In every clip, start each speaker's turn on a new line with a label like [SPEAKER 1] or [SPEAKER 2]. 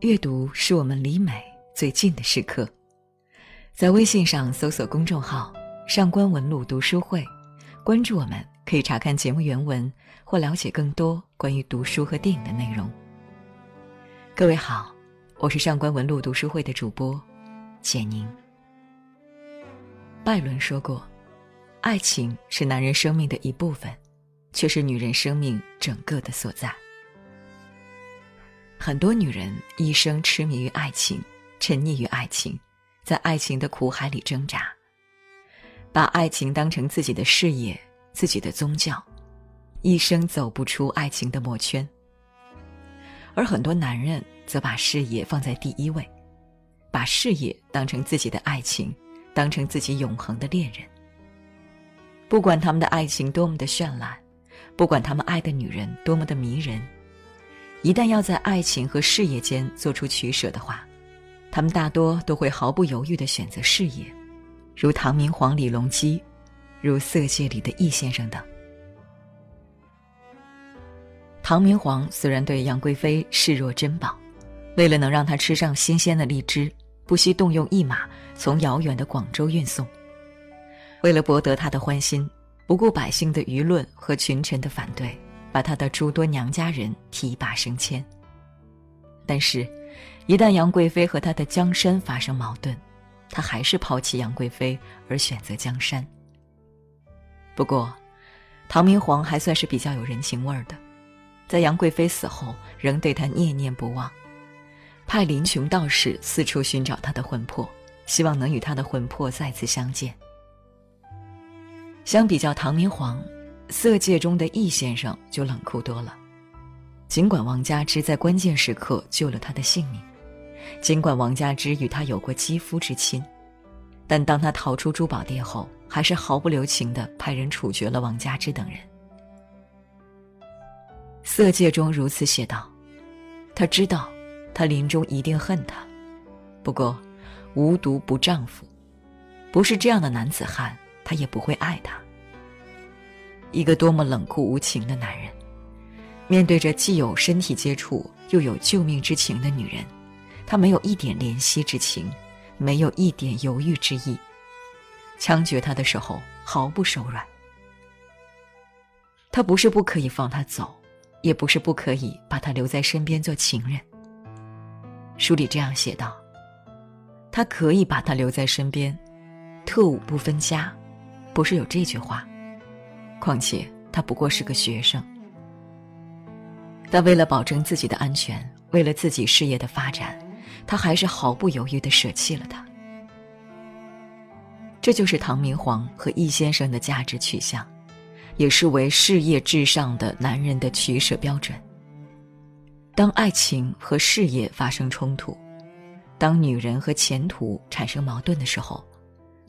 [SPEAKER 1] 阅读是我们离美最近的时刻。在微信上搜索公众号“上官文露读书会”，关注我们，可以查看节目原文或了解更多关于读书和电影的内容。各位好，我是上官文露读书会的主播简宁。拜伦说过：“爱情是男人生命的一部分，却是女人生命整个的所在。”很多女人一生痴迷于爱情，沉溺于爱情，在爱情的苦海里挣扎，把爱情当成自己的事业、自己的宗教，一生走不出爱情的魔圈。而很多男人则把事业放在第一位，把事业当成自己的爱情，当成自己永恒的恋人。不管他们的爱情多么的绚烂，不管他们爱的女人多么的迷人。一旦要在爱情和事业间做出取舍的话，他们大多都会毫不犹豫地选择事业，如唐明皇李隆基，如《色戒》里的易先生等。唐明皇虽然对杨贵妃视若珍宝，为了能让她吃上新鲜的荔枝，不惜动用一马从遥远的广州运送；为了博得她的欢心，不顾百姓的舆论和群臣的反对。把他的诸多娘家人提拔升迁。但是，一旦杨贵妃和他的江山发生矛盾，他还是抛弃杨贵妃而选择江山。不过，唐明皇还算是比较有人情味儿的，在杨贵妃死后，仍对她念念不忘，派林琼道士四处寻找她的魂魄，希望能与她的魂魄再次相见。相比较唐明皇。色戒中的易先生就冷酷多了。尽管王佳芝在关键时刻救了他的性命，尽管王佳芝与他有过肌肤之亲，但当他逃出珠宝店后，还是毫不留情地派人处决了王佳芝等人。色戒中如此写道：“他知道，他临终一定恨他，不过，无毒不丈夫，不是这样的男子汉，他也不会爱他。”一个多么冷酷无情的男人，面对着既有身体接触又有救命之情的女人，他没有一点怜惜之情，没有一点犹豫之意。枪决他的时候毫不手软。他不是不可以放他走，也不是不可以把他留在身边做情人。书里这样写道：“他可以把她留在身边，特务不分家，不是有这句话。”况且他不过是个学生，但为了保证自己的安全，为了自己事业的发展，他还是毫不犹豫的舍弃了他。这就是唐明皇和易先生的价值取向，也是为事业至上的男人的取舍标准。当爱情和事业发生冲突，当女人和前途产生矛盾的时候，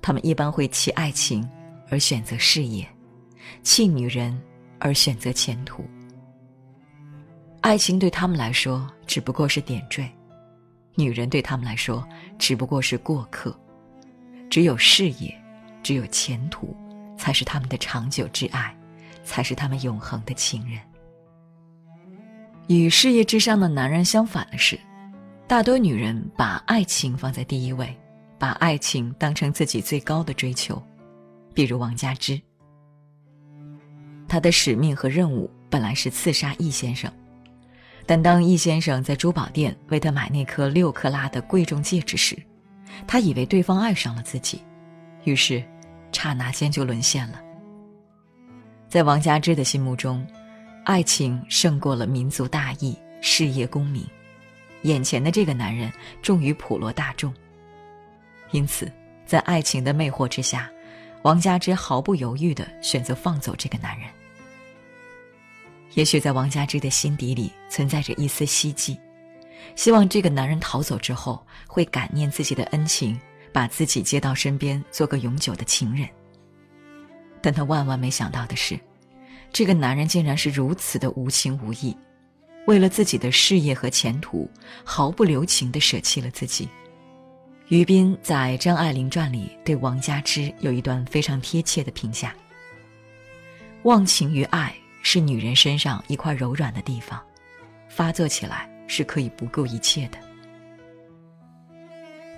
[SPEAKER 1] 他们一般会弃爱情而选择事业。弃女人而选择前途，爱情对他们来说只不过是点缀，女人对他们来说只不过是过客，只有事业，只有前途，才是他们的长久之爱，才是他们永恒的情人。与事业至上的男人相反的是，大多女人把爱情放在第一位，把爱情当成自己最高的追求，比如王佳芝。他的使命和任务本来是刺杀易先生，但当易先生在珠宝店为他买那颗六克拉的贵重戒指时，他以为对方爱上了自己，于是，刹那间就沦陷了。在王佳芝的心目中，爱情胜过了民族大义、事业功名，眼前的这个男人重于普罗大众，因此，在爱情的魅惑之下，王佳芝毫不犹豫地选择放走这个男人。也许在王佳芝的心底里存在着一丝希冀，希望这个男人逃走之后会感念自己的恩情，把自己接到身边做个永久的情人。但他万万没想到的是，这个男人竟然是如此的无情无义，为了自己的事业和前途，毫不留情地舍弃了自己。于斌在《张爱玲传》里对王佳芝有一段非常贴切的评价：忘情于爱。是女人身上一块柔软的地方，发作起来是可以不顾一切的。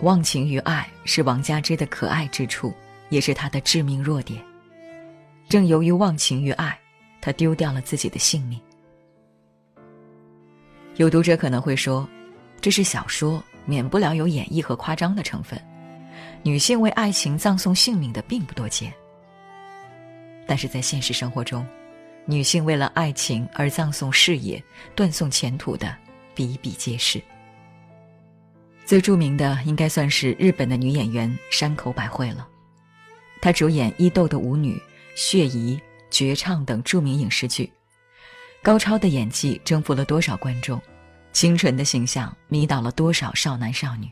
[SPEAKER 1] 忘情于爱是王佳芝的可爱之处，也是她的致命弱点。正由于忘情于爱，她丢掉了自己的性命。有读者可能会说，这是小说，免不了有演绎和夸张的成分。女性为爱情葬送性命的并不多见。但是在现实生活中，女性为了爱情而葬送事业、断送前途的比比皆是。最著名的应该算是日本的女演员山口百惠了。她主演伊豆的舞女、血疑、绝唱等著名影视剧，高超的演技征服了多少观众，清纯的形象迷倒了多少少男少女。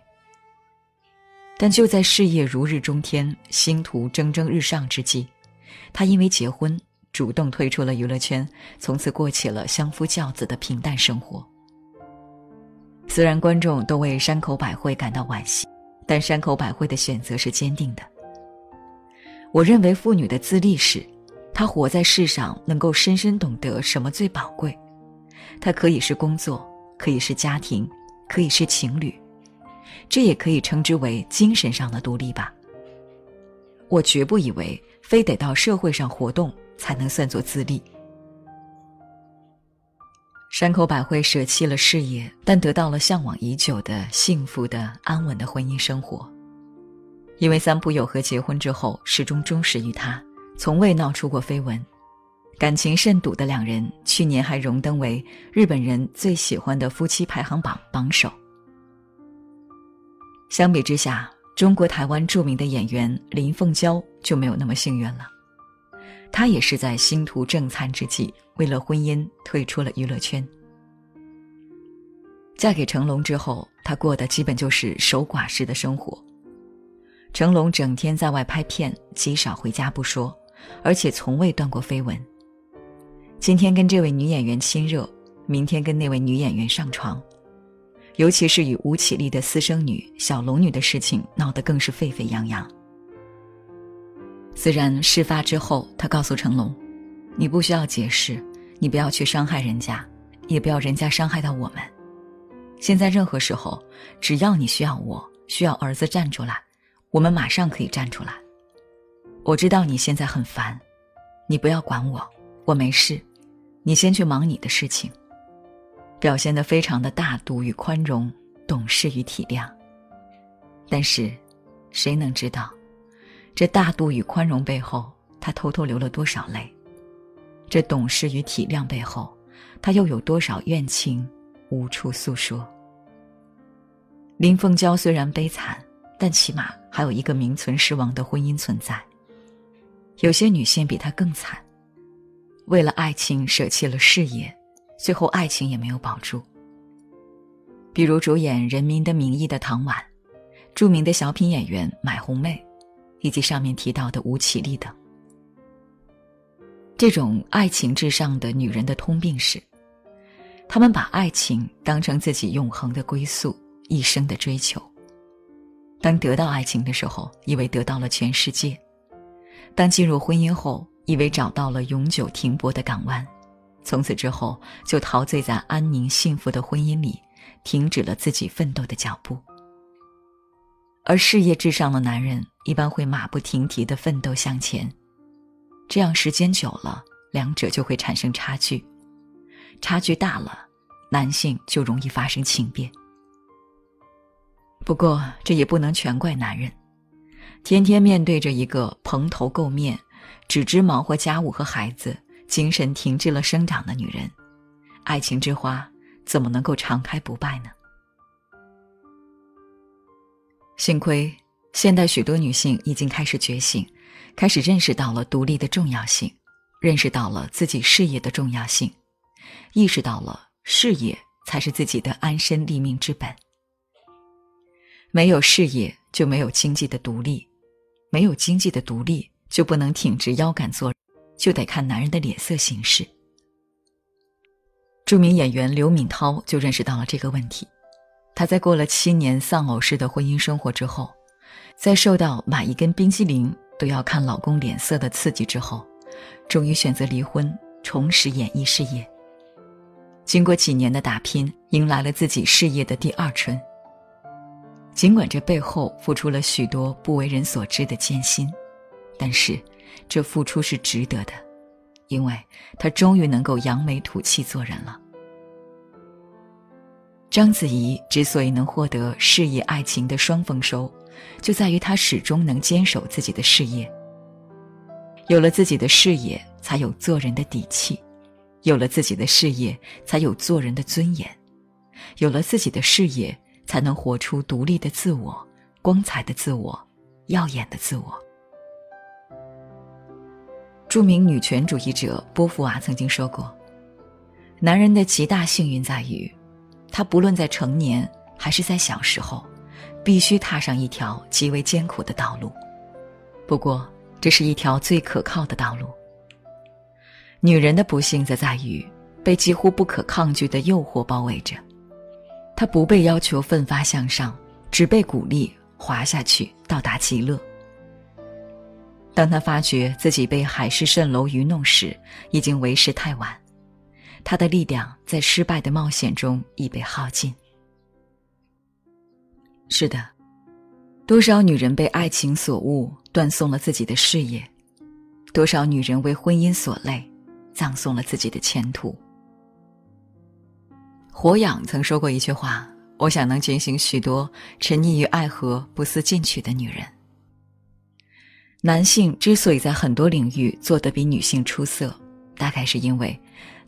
[SPEAKER 1] 但就在事业如日中天、星途蒸蒸日上之际，她因为结婚，主动退出了娱乐圈，从此过起了相夫教子的平淡生活。虽然观众都为山口百惠感到惋惜，但山口百惠的选择是坚定的。我认为妇女的自立是，她活在世上能够深深懂得什么最宝贵。她可以是工作，可以是家庭，可以是情侣，这也可以称之为精神上的独立吧。我绝不以为非得到社会上活动才能算作自立。山口百惠舍弃了事业，但得到了向往已久的幸福的安稳的婚姻生活。因为三浦友和结婚之后始终忠实于他，从未闹出过绯闻，感情甚笃的两人去年还荣登为日本人最喜欢的夫妻排行榜榜首。相比之下，中国台湾著名的演员林凤娇就没有那么幸运了。她也是在星途正灿之际，为了婚姻退出了娱乐圈。嫁给成龙之后，她过的基本就是守寡式的生活。成龙整天在外拍片，极少回家不说，而且从未断过绯闻。今天跟这位女演员亲热，明天跟那位女演员上床，尤其是与吴绮莉的私生女小龙女的事情，闹得更是沸沸扬扬。虽然事发之后，他告诉成龙：“你不需要解释，你不要去伤害人家，也不要人家伤害到我们。现在任何时候，只要你需要我，需要儿子站出来，我们马上可以站出来。我知道你现在很烦，你不要管我，我没事，你先去忙你的事情。”表现得非常的大度与宽容，懂事与体谅。但是，谁能知道？这大度与宽容背后，他偷偷流了多少泪？这懂事与体谅背后，他又有多少怨情无处诉说？林凤娇虽然悲惨，但起码还有一个名存实亡的婚姻存在。有些女性比她更惨，为了爱情舍弃了事业，最后爱情也没有保住。比如主演《人民的名义》的唐婉，著名的小品演员买红妹。以及上面提到的吴绮莉等，这种爱情至上的女人的通病是，她们把爱情当成自己永恒的归宿、一生的追求。当得到爱情的时候，以为得到了全世界；当进入婚姻后，以为找到了永久停泊的港湾，从此之后就陶醉在安宁幸福的婚姻里，停止了自己奋斗的脚步。而事业至上的男人一般会马不停蹄的奋斗向前，这样时间久了，两者就会产生差距，差距大了，男性就容易发生情变。不过这也不能全怪男人，天天面对着一个蓬头垢面、只知忙活家务和孩子、精神停滞了生长的女人，爱情之花怎么能够常开不败呢？幸亏，现代许多女性已经开始觉醒，开始认识到了独立的重要性，认识到了自己事业的重要性，意识到了事业才是自己的安身立命之本。没有事业就没有经济的独立，没有经济的独立就不能挺直腰杆做，就得看男人的脸色行事。著名演员刘敏涛就认识到了这个问题。她在过了七年丧偶式的婚姻生活之后，在受到买一根冰激凌都要看老公脸色的刺激之后，终于选择离婚，重拾演艺事业。经过几年的打拼，迎来了自己事业的第二春。尽管这背后付出了许多不为人所知的艰辛，但是这付出是值得的，因为他终于能够扬眉吐气做人了。章子怡之所以能获得事业爱情的双丰收，就在于她始终能坚守自己的事业。有了自己的事业，才有做人的底气；有了自己的事业，才有做人的尊严；有了自己的事业，才能活出独立的自我、光彩的自我、耀眼的自我。著名女权主义者波伏娃曾经说过：“男人的极大幸运在于。”他不论在成年还是在小时候，必须踏上一条极为艰苦的道路。不过，这是一条最可靠的道路。女人的不幸则在于被几乎不可抗拒的诱惑包围着，她不被要求奋发向上，只被鼓励滑下去到达极乐。当她发觉自己被海市蜃楼愚弄时，已经为时太晚。她的力量在失败的冒险中已被耗尽。是的，多少女人被爱情所误，断送了自己的事业；多少女人为婚姻所累，葬送了自己的前途。火养曾说过一句话：“我想能警醒许多沉溺于爱河不思进取的女人。”男性之所以在很多领域做得比女性出色，大概是因为。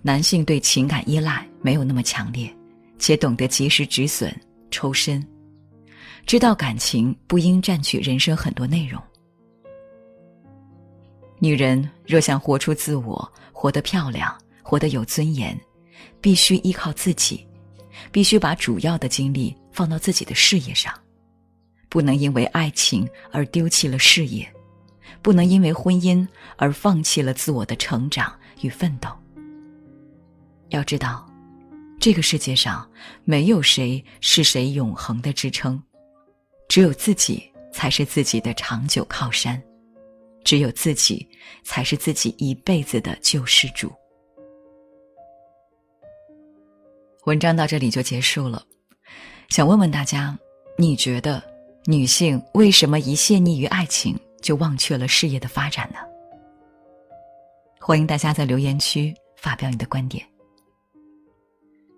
[SPEAKER 1] 男性对情感依赖没有那么强烈，且懂得及时止损、抽身，知道感情不应占据人生很多内容。女人若想活出自我，活得漂亮，活得有尊严，必须依靠自己，必须把主要的精力放到自己的事业上，不能因为爱情而丢弃了事业，不能因为婚姻而放弃了自我的成长与奋斗。要知道，这个世界上没有谁是谁永恒的支撑，只有自己才是自己的长久靠山，只有自己才是自己一辈子的救世主。文章到这里就结束了，想问问大家，你觉得女性为什么一陷溺于爱情就忘却了事业的发展呢？欢迎大家在留言区发表你的观点。